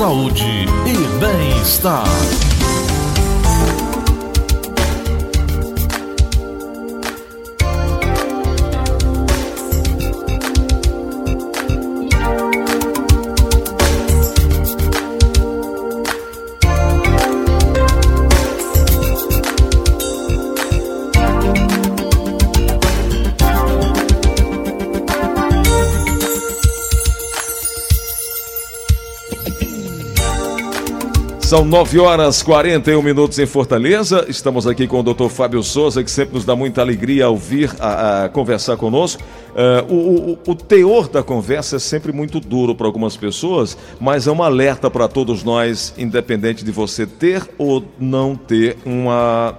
saúde e bem-estar. São 9 horas 41 minutos em Fortaleza. Estamos aqui com o Dr. Fábio Souza, que sempre nos dá muita alegria ouvir, a, a conversar conosco. Uh, o, o, o, teor da conversa é sempre muito duro para algumas pessoas, mas é um alerta para todos nós, independente de você ter ou não ter uma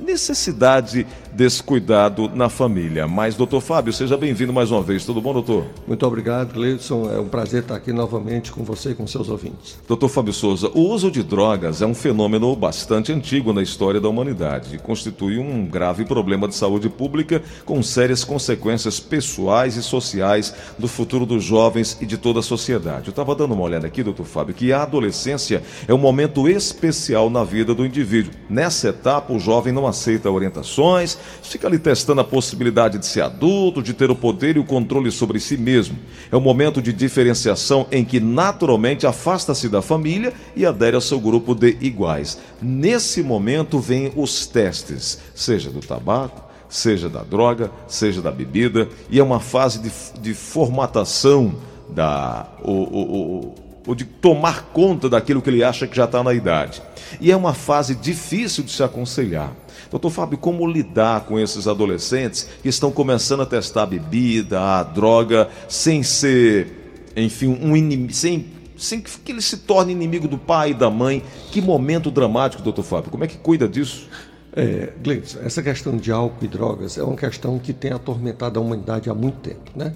necessidade desse cuidado na família. Mas, doutor Fábio, seja bem-vindo mais uma vez. Tudo bom, doutor? Muito obrigado, Gleidson. É um prazer estar aqui novamente com você e com seus ouvintes. Doutor Fábio Souza, o uso de drogas é um fenômeno bastante antigo na história da humanidade e constitui um grave problema de saúde pública com sérias consequências pessoais e sociais do futuro dos jovens e de toda a sociedade. Eu estava dando uma olhada aqui, doutor Fábio, que a adolescência é um momento especial na vida do indivíduo. Nessa etapa, o jovem não aceita orientações, fica ali testando a possibilidade de ser adulto, de ter o poder e o controle sobre si mesmo. É um momento de diferenciação em que naturalmente afasta-se da família e adere ao seu grupo de iguais. Nesse momento vêm os testes, seja do tabaco, seja da droga, seja da bebida, e é uma fase de, de formatação da. O, o, o, ou de tomar conta daquilo que ele acha que já está na idade. E é uma fase difícil de se aconselhar. Doutor Fábio, como lidar com esses adolescentes que estão começando a testar a bebida, a droga, sem ser, enfim, um inimigo, sem, sem que ele se torne inimigo do pai e da mãe? Que momento dramático, doutor Fábio. Como é que cuida disso? É, Gleitz, essa questão de álcool e drogas é uma questão que tem atormentado a humanidade há muito tempo, né?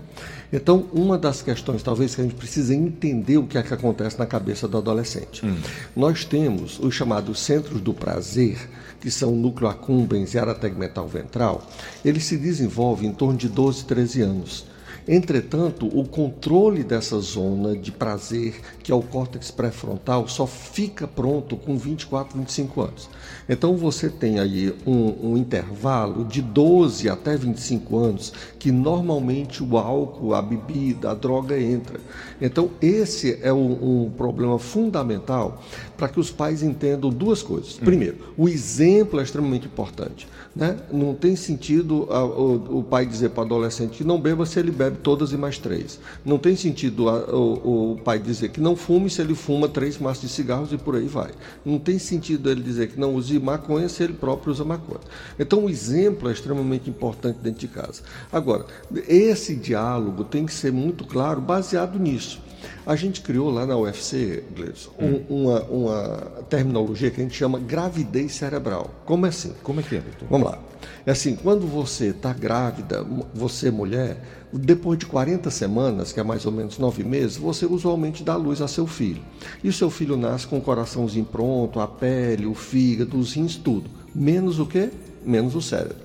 Então, uma das questões, talvez, que a gente precisa entender o que é que acontece na cabeça do adolescente. Hum. Nós temos os chamados centros do prazer, que são o núcleo accumbens e área tegmental ventral, eles se desenvolvem em torno de 12, 13 anos. Entretanto, o controle dessa zona de prazer, que é o córtex pré-frontal, só fica pronto com 24, 25 anos. Então você tem aí um, um, intervalo de 12 até 25 anos que normalmente o álcool, a bebida, a droga entra. Então esse é um, um problema fundamental para que os pais entendam duas coisas. Hum. Primeiro, o exemplo é extremamente importante. Né? Não tem sentido a, o, o, pai dizer para o adolescente que não beba se ele bebe todas e mais três. Não tem sentido a, o, o, pai dizer que não fume se ele fuma três maços de cigarros e por aí vai. Não tem sentido ele dizer que não use maconha se ele próprio usa maconha. Então o exemplo é extremamente importante dentro de casa. Agora, esse diálogo tem que ser muito claro, baseado nisso. A gente criou lá na UFC, Gleison, hum. uma, uma terminologia que a gente chama gravidez cerebral. Como é assim? Como é que é, doutor? Vamos lá. É assim, quando você está grávida, você mulher, depois de 40 semanas, que é mais ou menos nove meses, você usualmente dá luz a seu filho. E o seu filho nasce com o coraçãozinho pronto, a pele, o fígado, os rins, tudo. Menos o quê? Menos o cérebro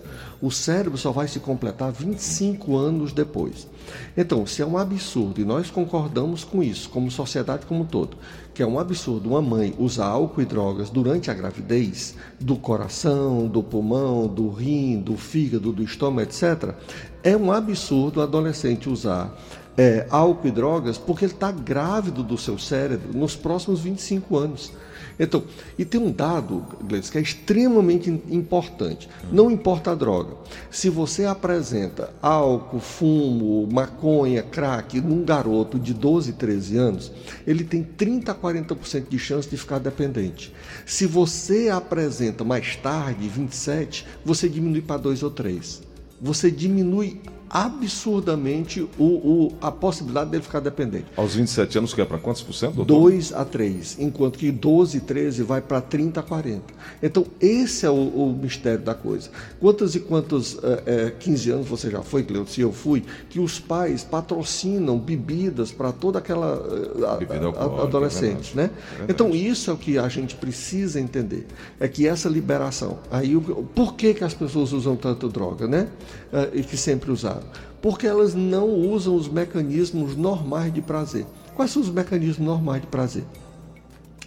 o cérebro só vai se completar 25 anos depois. Então, se é um absurdo, e nós concordamos com isso, como sociedade como um todo, que é um absurdo uma mãe usar álcool e drogas durante a gravidez, do coração, do pulmão, do rim, do fígado, do estômago, etc., é um absurdo o adolescente usar é, álcool e drogas porque ele está grávido do seu cérebro nos próximos 25 anos. Então, e tem um dado, Gleice, que é extremamente importante. Não importa a droga. Se você apresenta álcool, fumo, maconha, crack num garoto de 12, 13 anos, ele tem 30 a 40% de chance de ficar dependente. Se você apresenta mais tarde, 27, você diminui para 2 ou 3. Você diminui absurdamente o, o, a possibilidade dele ficar dependente. Aos 27 anos, que é para quantos por cento? Doutor? 2 a 3, enquanto que 12, 13 vai para 30 a 40. Então, esse é o, o, mistério da coisa. Quantos e quantos é, é, 15 anos você já foi, Cleuto, se eu fui, que os pais patrocinam bebidas para toda aquela a, a, adolescente, é né? É então, isso é o que a gente precisa entender. É que essa liberação. Aí, por que, que as pessoas usam tanto droga, né? É, e que sempre usaram? Porque elas não usam os mecanismos normais de prazer. Quais são os mecanismos normais de prazer?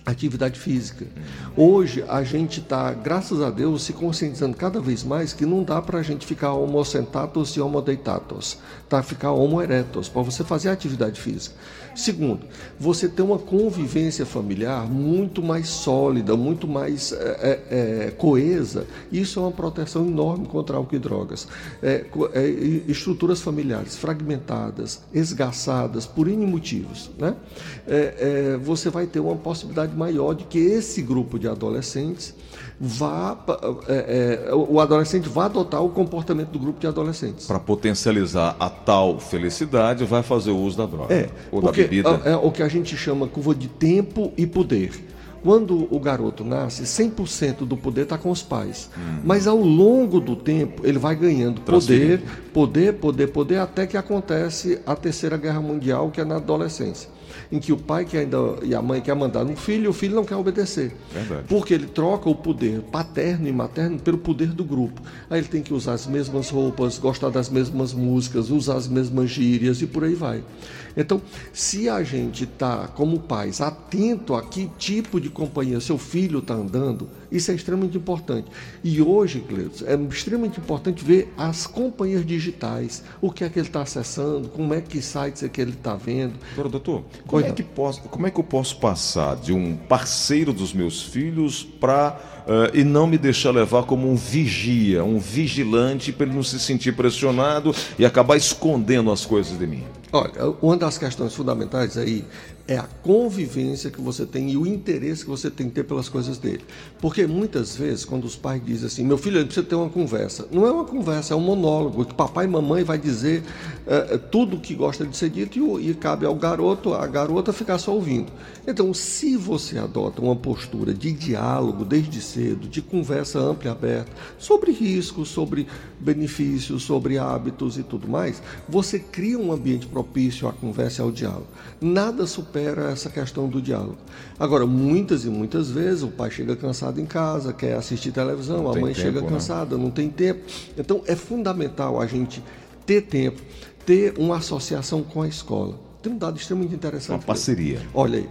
Atividade física. Hoje a gente está, graças a Deus, se conscientizando cada vez mais que não dá para a gente ficar homo sentatus e homo deitatus, tá? Ficar homo erectus, para você fazer atividade física. Segundo, você tem uma convivência familiar muito mais sólida, muito mais é, é, coesa. Isso é uma proteção enorme contra álcool e drogas. É, é estruturas familiares fragmentadas, esgaçadas por N motivos. Né? É, é, você vai ter uma possibilidade maior de que esse grupo de adolescentes vá, é, é, o adolescente vá adotar o comportamento do grupo de adolescentes. Para potencializar a tal felicidade, vai fazer o uso da droga é, ou da bebida. É, é o que a gente chama curva de tempo e poder. Quando o garoto nasce, 100% do poder está com os pais. Hum. Mas ao longo do tempo, ele vai ganhando poder, poder, poder, poder, até que acontece a Terceira Guerra Mundial, que é na adolescência em que o pai que ainda, e a mãe quer mandar no filho e o filho não quer obedecer. Verdade. Porque ele troca o poder paterno e materno pelo poder do grupo. Aí ele tem que usar as mesmas roupas, gostar das mesmas músicas, usar as mesmas gírias e por aí vai. Então, se a gente está, como pais, atento a que tipo de companhia seu filho está andando, isso é extremamente importante. E hoje, Cleiton, é extremamente importante ver as companhias digitais, o que é que ele está acessando, como é que sites é que ele está vendo. Doutor, doutor como, é que posso, como é que eu posso passar de um parceiro dos meus filhos para uh, e não me deixar levar como um vigia, um vigilante, para ele não se sentir pressionado e acabar escondendo as coisas de mim? Olha, uma das questões fundamentais aí é a convivência que você tem e o interesse que você tem que ter pelas coisas dele. Porque muitas vezes, quando os pais dizem assim, meu filho, ele precisa ter uma conversa. Não é uma conversa, é um monólogo, que papai e mamãe vai dizer é, tudo o que gosta de ser dito e, e cabe ao garoto, a garota ficar só ouvindo. Então, se você adota uma postura de diálogo desde cedo, de conversa ampla e aberta, sobre riscos, sobre benefícios, sobre hábitos e tudo mais, você cria um ambiente propício à conversa e ao diálogo. Nada supera essa questão do diálogo. Agora, muitas e muitas vezes o pai chega cansado em casa, quer assistir televisão, não a mãe tempo, chega né? cansada, não tem tempo. Então, é fundamental a gente ter tempo, ter uma associação com a escola tem um dado extremamente interessante. Uma parceria. Olha aí.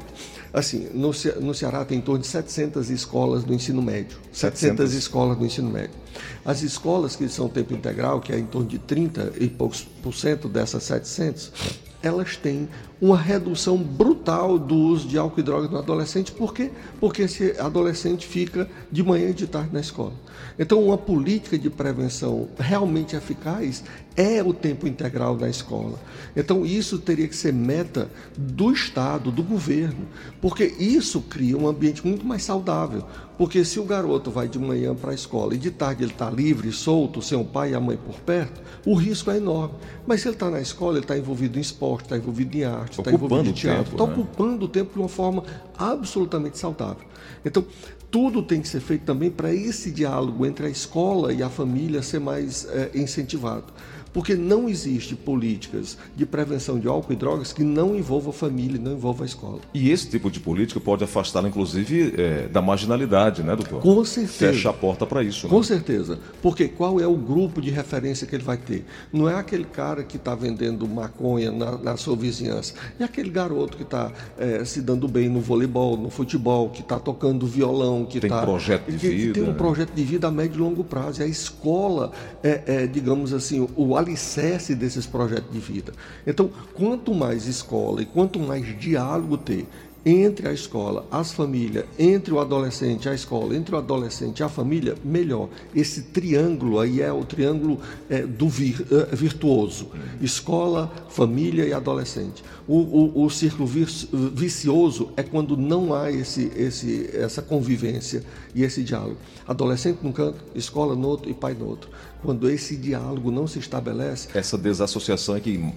Assim, no, Ce no Ceará tem em torno de 700 escolas do ensino médio. 700. 700 escolas do ensino médio. As escolas que são tempo integral, que é em torno de 30 e poucos por cento dessas 700, elas têm uma redução brutal do uso de álcool e drogas no adolescente. Por quê? Porque esse adolescente fica de manhã e de tarde na escola. Então, uma política de prevenção realmente eficaz é o tempo integral na escola. Então, isso teria que ser meta do Estado, do governo, porque isso cria um ambiente muito mais saudável. Porque se o garoto vai de manhã para a escola e de tarde ele está livre, solto, sem o pai e a mãe por perto, o risco é enorme. Mas se ele está na escola, ele está envolvido em esporte, está envolvido em arte, está envolvido em teatro, está né? ocupando o tempo de uma forma absolutamente saudável. Então, tudo tem que ser feito também para esse diálogo entre a escola e a família ser mais é, incentivado. Porque não existe políticas de prevenção de álcool e drogas que não envolvam a família, não envolvam a escola. E esse tipo de política pode afastá-la, inclusive, é, da marginalidade, né, doutor? Com certeza. Fecha a porta para isso. Com né? certeza. Porque qual é o grupo de referência que ele vai ter? Não é aquele cara que está vendendo maconha na, na, sua vizinhança. É aquele garoto que está é, se dando bem no voleibol, no futebol, que está tocando violão, que tem tá, projeto de que, vida. Que tem um projeto de vida a médio e longo prazo. E a escola é, é digamos assim, o alicerce desses projetos de vida. Então, quanto mais escola e quanto mais diálogo ter entre a escola, as famílias, entre o adolescente, a escola, entre o adolescente a família, melhor. Esse triângulo aí é o triângulo é, do vir, é, virtuoso: escola, família e adolescente. O, o, o círculo vicioso é quando não há esse, esse, essa convivência e esse diálogo. Adolescente num canto, escola no outro e pai no outro. Quando esse diálogo não se estabelece. Essa desassociação é que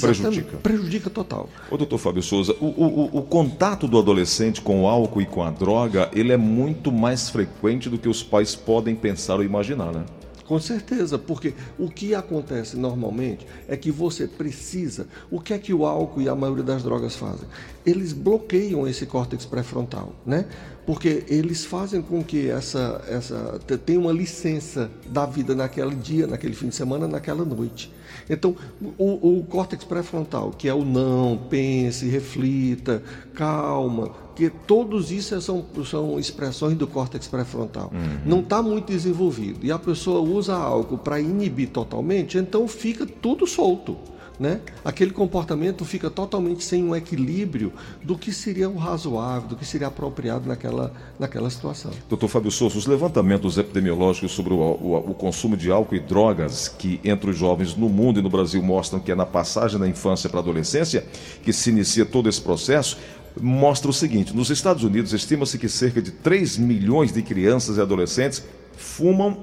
prejudica. Prejudica total. Ô, doutor Fábio Souza, o, o, o contato do adolescente com o álcool e com a droga, ele é muito mais frequente do que os pais podem pensar ou imaginar, né? Com certeza, porque o que acontece normalmente é que você precisa. O que é que o álcool e a maioria das drogas fazem? Eles bloqueiam esse córtex pré-frontal, né? Porque eles fazem com que essa, essa tenha uma licença da vida naquele dia, naquele fim de semana, naquela noite. Então, o, o córtex pré-frontal, que é o não, pense, reflita, calma, porque todos isso são, são expressões do córtex pré-frontal. Uhum. Não está muito desenvolvido. E a pessoa usa álcool para inibir totalmente, então fica tudo solto né? aquele comportamento fica totalmente sem um equilíbrio do que seria o razoável, do que seria apropriado naquela, naquela situação. Doutor Fábio Souza, os levantamentos epidemiológicos sobre o, o, o, consumo de álcool e drogas que entre os jovens no mundo e no Brasil mostram que é na passagem da infância para a adolescência que se inicia todo esse processo, mostra o seguinte: nos Estados Unidos, estima-se que cerca de 3 milhões de crianças e adolescentes fumam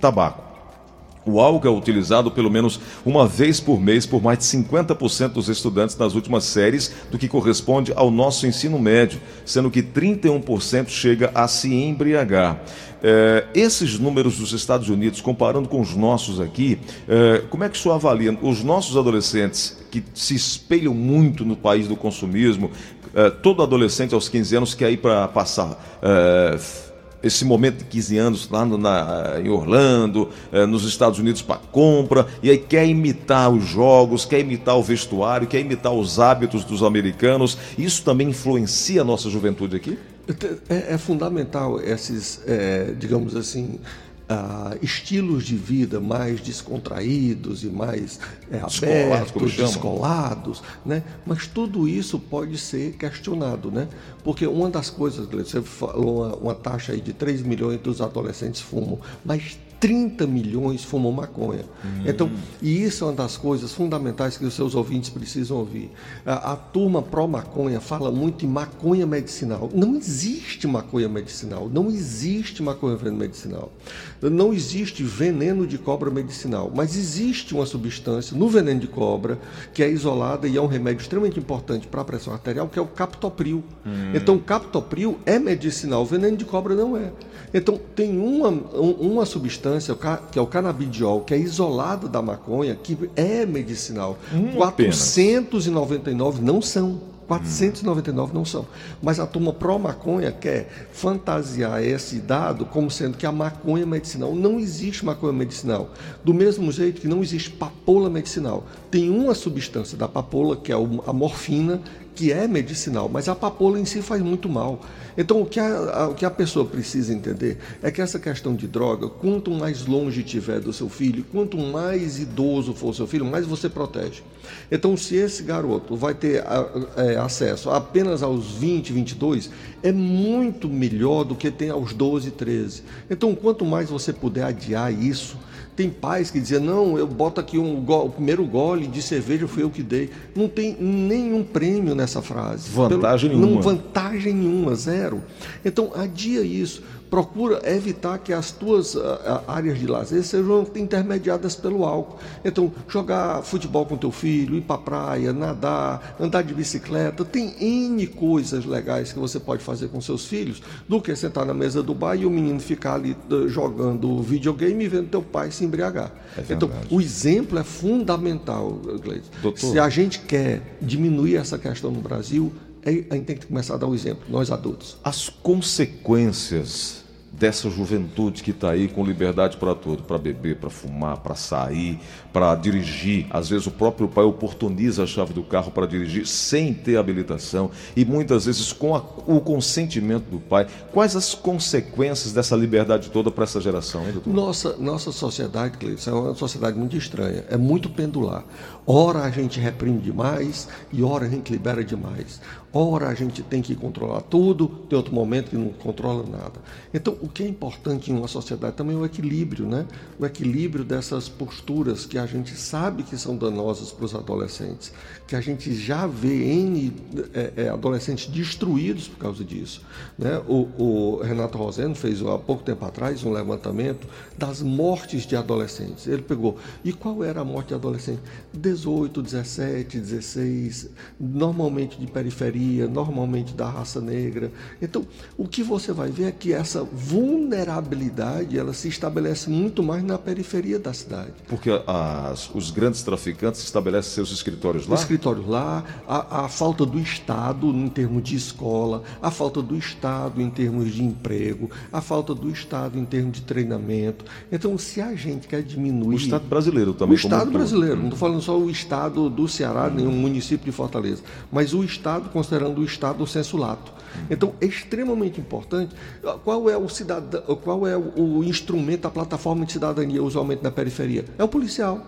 tabaco. O álcool é utilizado pelo menos uma vez por mês por mais de 50% dos estudantes das últimas séries, do que corresponde ao nosso ensino médio, sendo que 31% chega a se embriagar. É, esses números dos Estados Unidos, comparando com os nossos aqui, é, como é que o senhor avalia os nossos adolescentes que se espelham muito no país do consumismo? É, todo adolescente aos 15 anos quer ir para passar é, esse momento de 15 anos lá no, na, em Orlando, eh, nos Estados Unidos para compra, e aí quer imitar os jogos, quer imitar o vestuário, quer imitar os hábitos dos americanos. Isso também influencia a nossa juventude aqui? É, é fundamental esses, é, digamos assim, uh, estilos de vida mais descontraídos e mais é, abertos, descolados, né? mas tudo isso pode ser questionado, né? porque uma das coisas, você falou uma, uma taxa aí de 3 milhões dos adolescentes fumam, mas 30 milhões fumam maconha. Hum. Então, e isso é uma das coisas fundamentais que os seus ouvintes precisam ouvir. A, a turma pró-maconha fala muito em maconha medicinal. Não existe maconha medicinal. Não existe maconha medicinal. Não existe veneno de cobra medicinal. Mas existe uma substância no veneno de cobra que é isolada e é um remédio extremamente importante para a pressão arterial, que é o captopril. Hum. Então, o captopril é medicinal. O veneno de cobra não é. Então, tem uma, uma substância, que é o canabidiol, que é isolado da maconha, que é medicinal. Hum, 499 não são. 499 não são. Mas a turma pró-maconha quer fantasiar esse dado como sendo que a maconha é medicinal. Não existe maconha medicinal. Do mesmo jeito que não existe papoula medicinal. Tem uma substância da papoula, que é a morfina, que é medicinal, mas a papoula em si faz muito mal. Então, o que a, a, o que a pessoa precisa entender é que essa questão de droga, quanto mais longe tiver do seu filho, quanto mais idoso for seu filho, mais você protege. Então, se esse garoto vai ter é, acesso apenas aos 20, 22, é muito melhor do que tem aos 12, 13. Então, quanto mais você puder adiar isso, tem pais que diziam, não, eu boto aqui um o primeiro gole de cerveja foi eu que dei. Não tem nenhum prêmio nessa frase. Vantagem Pelo, nenhuma. Não, vantagem nenhuma, zero. Então, adia isso procura evitar que as tuas uh, áreas de lazer sejam intermediadas pelo álcool. Então, jogar futebol com teu filho, ir para a praia, nadar, andar de bicicleta, tem N coisas legais que você pode fazer com seus filhos do que sentar na mesa do bar e o menino ficar ali uh, jogando videogame e vendo teu pai se embriagar. É então, o exemplo é fundamental, Gleison. Se a gente quer diminuir essa questão no Brasil, a gente tem que começar a dar o um exemplo, nós adultos. As consequências dessa juventude que está aí com liberdade para tudo, para beber, para fumar, para sair, para dirigir. Às vezes o próprio pai oportuniza a chave do carro para dirigir sem ter habilitação e muitas vezes com a, o consentimento do pai. Quais as consequências dessa liberdade toda para essa geração, hein, doutor? Nossa, nossa sociedade, Cleiton, é uma sociedade muito estranha, é muito pendular. Ora a gente reprime demais e ora a gente libera demais. Ora a gente tem que controlar tudo, tem outro momento que não controla nada. Então, o que é importante em uma sociedade também é o equilíbrio, né? O equilíbrio dessas posturas que a gente sabe que são danosas para os adolescentes, que a gente já vê é, é, adolescentes destruídos por causa disso. Né? O, o, Renato Roseno fez há pouco tempo atrás um levantamento das mortes de adolescentes. Ele pegou, e qual era a morte de adolescente? 18, 17, 16, normalmente de periferia, normalmente da raça negra. Então, o que você vai ver é que essa vulnerabilidade ela se estabelece muito mais na periferia da cidade. Porque as, os grandes traficantes estabelecem seus escritórios lá? Escritórios lá, a, a, falta do Estado em termos de escola, a falta do Estado em termos de emprego, a falta do Estado em termos de treinamento. Então, se a gente quer diminuir. O Estado brasileiro também. O Estado brasileiro, não estou falando só o Estado do Ceará, nem o município de Fortaleza, mas o Estado, considerando o Estado do senso lato. Então, é extremamente importante qual é o cidadão, qual é o instrumento, a plataforma de cidadania usualmente na periferia? É o policial.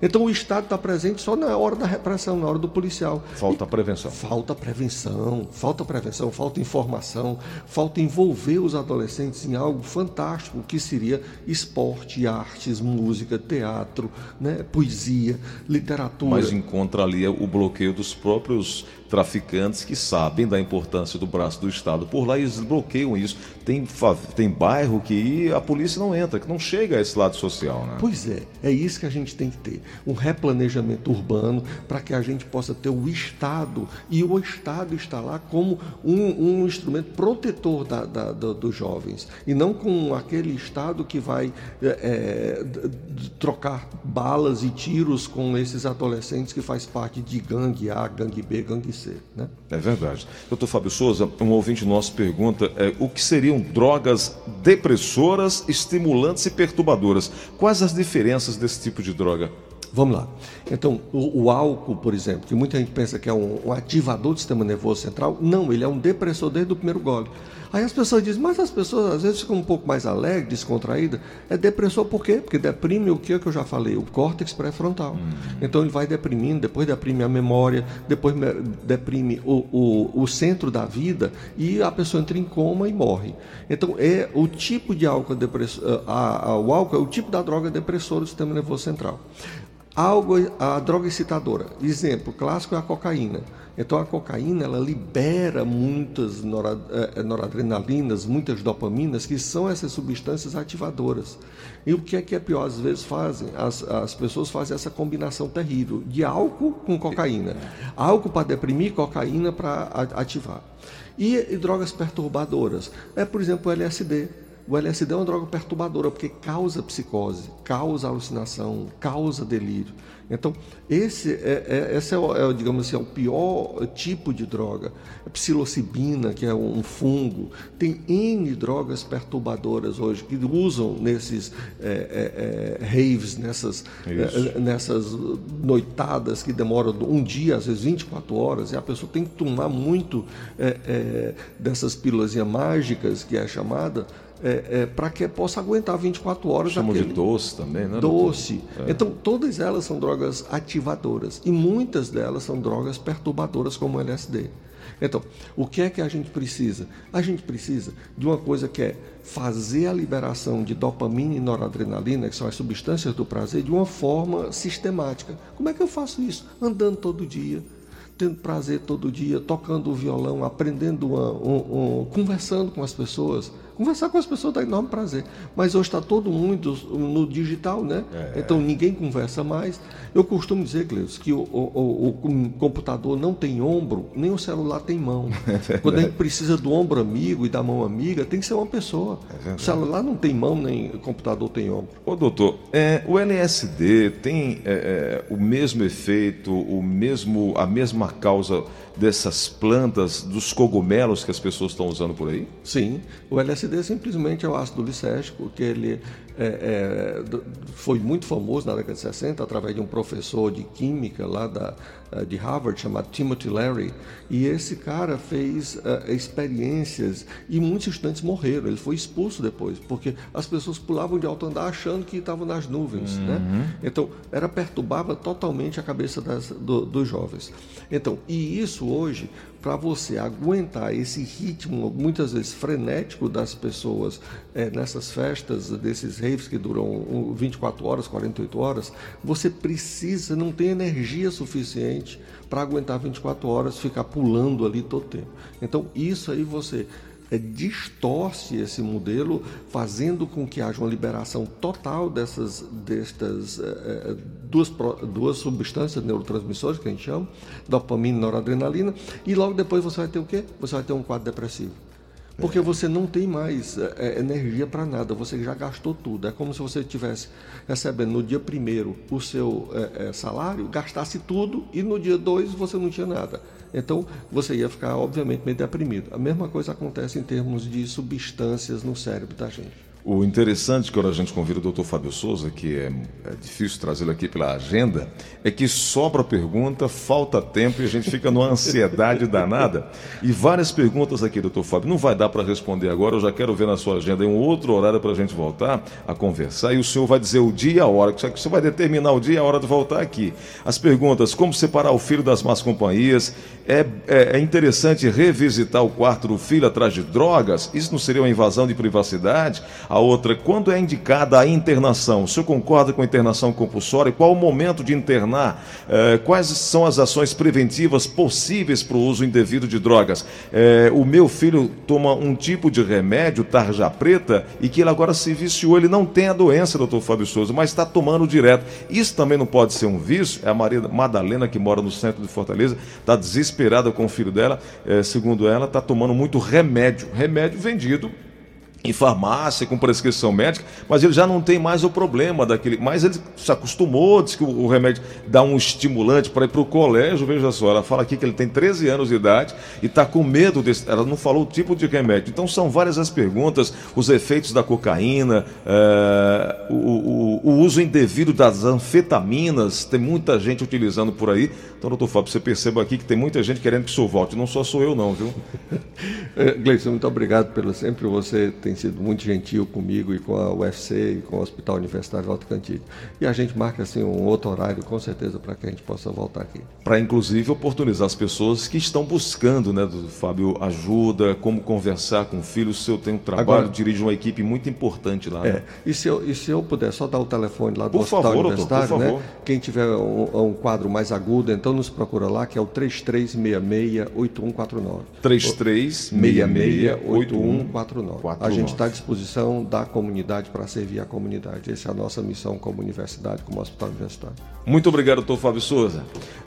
Então o Estado está presente só na hora da repressão, na hora do policial. Falta prevenção. Falta prevenção, falta prevenção, falta informação, falta envolver os adolescentes em algo fantástico que seria esporte, artes, música, teatro, né, poesia, literatura. Mas encontra ali o bloqueio dos próprios traficantes que sabem da importância do braço do Estado por lá e eles bloqueiam isso. Tem, tem bairro que a polícia não entra, que não chega a esse lado social. Né? Pois é, é isso que a gente tem que ter. Um replanejamento urbano para que a gente possa ter o Estado e o Estado está lá como um, um instrumento protetor da, da, da, dos jovens e não com aquele Estado que vai é, é trocar balas e tiros com esses adolescentes que faz parte de gangue A, gangue B, gangue C. Né? É verdade. Doutor Fábio Souza, um ouvinte nosso pergunta é, o que seriam drogas depressoras, estimulantes e perturbadoras? Quais as diferenças desse tipo de droga? Vamos lá. Então, o, o, álcool, por exemplo, que muita gente pensa que é um, um, ativador do sistema nervoso central, não, ele é um depressor desde o primeiro gole. Aí as pessoas dizem, mas as pessoas às vezes ficam um pouco mais alegres, descontraídas. É depressor por quê? Porque deprime o que, que eu já falei? O córtex pré-frontal. Hum. Então ele vai deprimindo, depois deprime a memória, depois deprime o, o, o centro da vida e a pessoa entra em coma e morre. Então é o tipo de álcool depressor, a, a, o álcool é o tipo da droga depressora do sistema nervoso central. Algo, a droga excitadora. Exemplo clássico é a cocaína. Então a cocaína ela libera muitas eh, noradrenalinas, muitas dopaminas, que são essas substâncias ativadoras. E o que é que é pior? Às vezes fazem, as, as pessoas fazem essa combinação terrível de álcool com cocaína. Álcool para deprimir, cocaína para ativar. E, e drogas perturbadoras. É, por exemplo, o LSD. O LSD é uma droga perturbadora porque causa psicose, causa alucinação, causa delírio. Então, esse é, é esse é, o, é, digamos assim, é o pior tipo de droga. A psilocibina, que é um fungo. Tem N drogas perturbadoras hoje que usam nesses é, é, é raves, nessas, é, nessas noitadas que demoram um dia, às vezes 24 horas, e a pessoa tem que tomar muito dessas pílulas mágicas, que é chamada, é, é, para que possa aguentar 24 horas. Chamam daquele... de doce também, né? Doce. É. Então, todas elas são drogas ativadoras e muitas delas são drogas perturbadoras, como o LSD. Então, o que é que a gente precisa? A gente precisa de uma coisa que é fazer a liberação de dopamina e noradrenalina, que são as substâncias do prazer, de uma forma sistemática. Como é que eu faço isso? Andando todo dia, tendo prazer todo dia, tocando o violão, aprendendo, uma, um, um, conversando com as pessoas. Conversar com as pessoas dá enorme prazer. Mas hoje está todo mundo no digital, né? É. Então ninguém conversa mais. Eu costumo dizer, Cleus, que o, o, o, computador não tem ombro, nem o celular tem mão. É Quando a gente precisa do ombro amigo e da mão amiga, tem que ser uma pessoa. É o celular não tem mão, nem o computador tem ombro. Ô doutor, é, o LSD tem é, é, o mesmo efeito, o mesmo, a mesma causa dessas plantas, dos cogumelos que as pessoas estão usando por aí? Sim, o LSD simplesmente é o ácido lisérgico, que ele é, é, foi muito famoso na década de 60 através de um professor de química lá da, eh, de Harvard chamado Timothy Leary e esse cara fez uh, experiências e muitos estudantes morreram. Ele foi expulso depois porque as pessoas pulavam de alto andar achando que estavam nas nuvens, né? uhum. né? Então era perturbava totalmente a cabeça das, do, dos jovens. Então e isso hoje para você aguentar esse ritmo, muitas vezes frenético, das pessoas é, nessas festas, desses raves que duram 24 horas, 48 horas, você precisa, não tem energia suficiente para aguentar 24 horas, ficar pulando ali todo tempo. Então, isso aí você é, distorce esse modelo, fazendo com que haja uma liberação total dessas destas é, duas, duas substâncias neurotransmissoras que a gente chama, dopamina e noradrenalina, e logo depois você vai ter o quê? Você vai ter um quadro depressivo. Porque você não tem mais é, energia para nada, você já gastou tudo. É como se você estivesse recebendo no dia primeiro o seu é, é, salário, gastasse tudo e no dia dois você não tinha nada. Então você ia ficar, obviamente, meio deprimido. A mesma coisa acontece em termos de substâncias no cérebro da gente. O interessante, quando a gente convida o doutor Fábio Souza, que é, é difícil trazê-lo aqui pela agenda, é que sobra pergunta, falta tempo e a gente fica numa ansiedade danada. E várias perguntas aqui, doutor Fábio. Não vai dar para responder agora, eu já quero ver na sua agenda em um outro horário para a gente voltar a conversar. E o senhor vai dizer o dia e a hora, que você vai determinar o dia e a hora de voltar aqui. As perguntas: como separar o filho das más companhias? É, é, é interessante revisitar o quarto do filho atrás de drogas? Isso não seria uma invasão de privacidade? A outra, quando é indicada a internação? O senhor concorda com a internação compulsória? Qual o momento de internar? É, quais são as ações preventivas possíveis para o uso indevido de drogas? É, o meu filho toma um tipo de remédio, tarja preta, e que ele agora se viciou. Ele não tem a doença, doutor Fábio Souza, mas está tomando direto. Isso também não pode ser um vício? É a Maria Madalena, que mora no centro de Fortaleza, está desesperada com o filho dela. É, segundo ela, está tomando muito remédio. Remédio vendido em farmácia, com prescrição médica, mas ele já não tem mais o problema daquele. Mas ele se acostumou, diz que o, remédio dá um estimulante para ir para o colégio. Veja só, ela fala aqui que ele tem 13 anos de idade e está com medo desse. Ela não falou o tipo de remédio. Então são várias as perguntas, os efeitos da cocaína, é, o, o, o, uso indevido das anfetaminas, tem muita gente utilizando por aí. Então, doutor Fábio, você perceba aqui que tem muita gente querendo que o senhor volte. Não só sou eu, não, viu? Gleison, muito obrigado pelo sempre você tem tem sido muito gentil comigo e com a UFC e com o Hospital Universitário Alto Cantilho. E a gente marca assim um outro horário, com certeza, para que a gente possa voltar aqui. Para inclusive oportunizar as pessoas que estão buscando, né, do Fábio, ajuda, como conversar com o filho. O seu tem um trabalho, Agora, dirige uma equipe muito importante lá. É. Né? E, se eu, e se eu puder só dar o telefone lá do por Hospital favor, Universitário, doutor, né? Quem tiver um, um, quadro mais agudo, então nos procura lá, que é o 3366-8149. 3366-8149. A gente gente está à disposição da comunidade para servir a comunidade. Essa é a nossa missão como universidade, como hospital universitário. Muito obrigado, doutor Fábio Souza.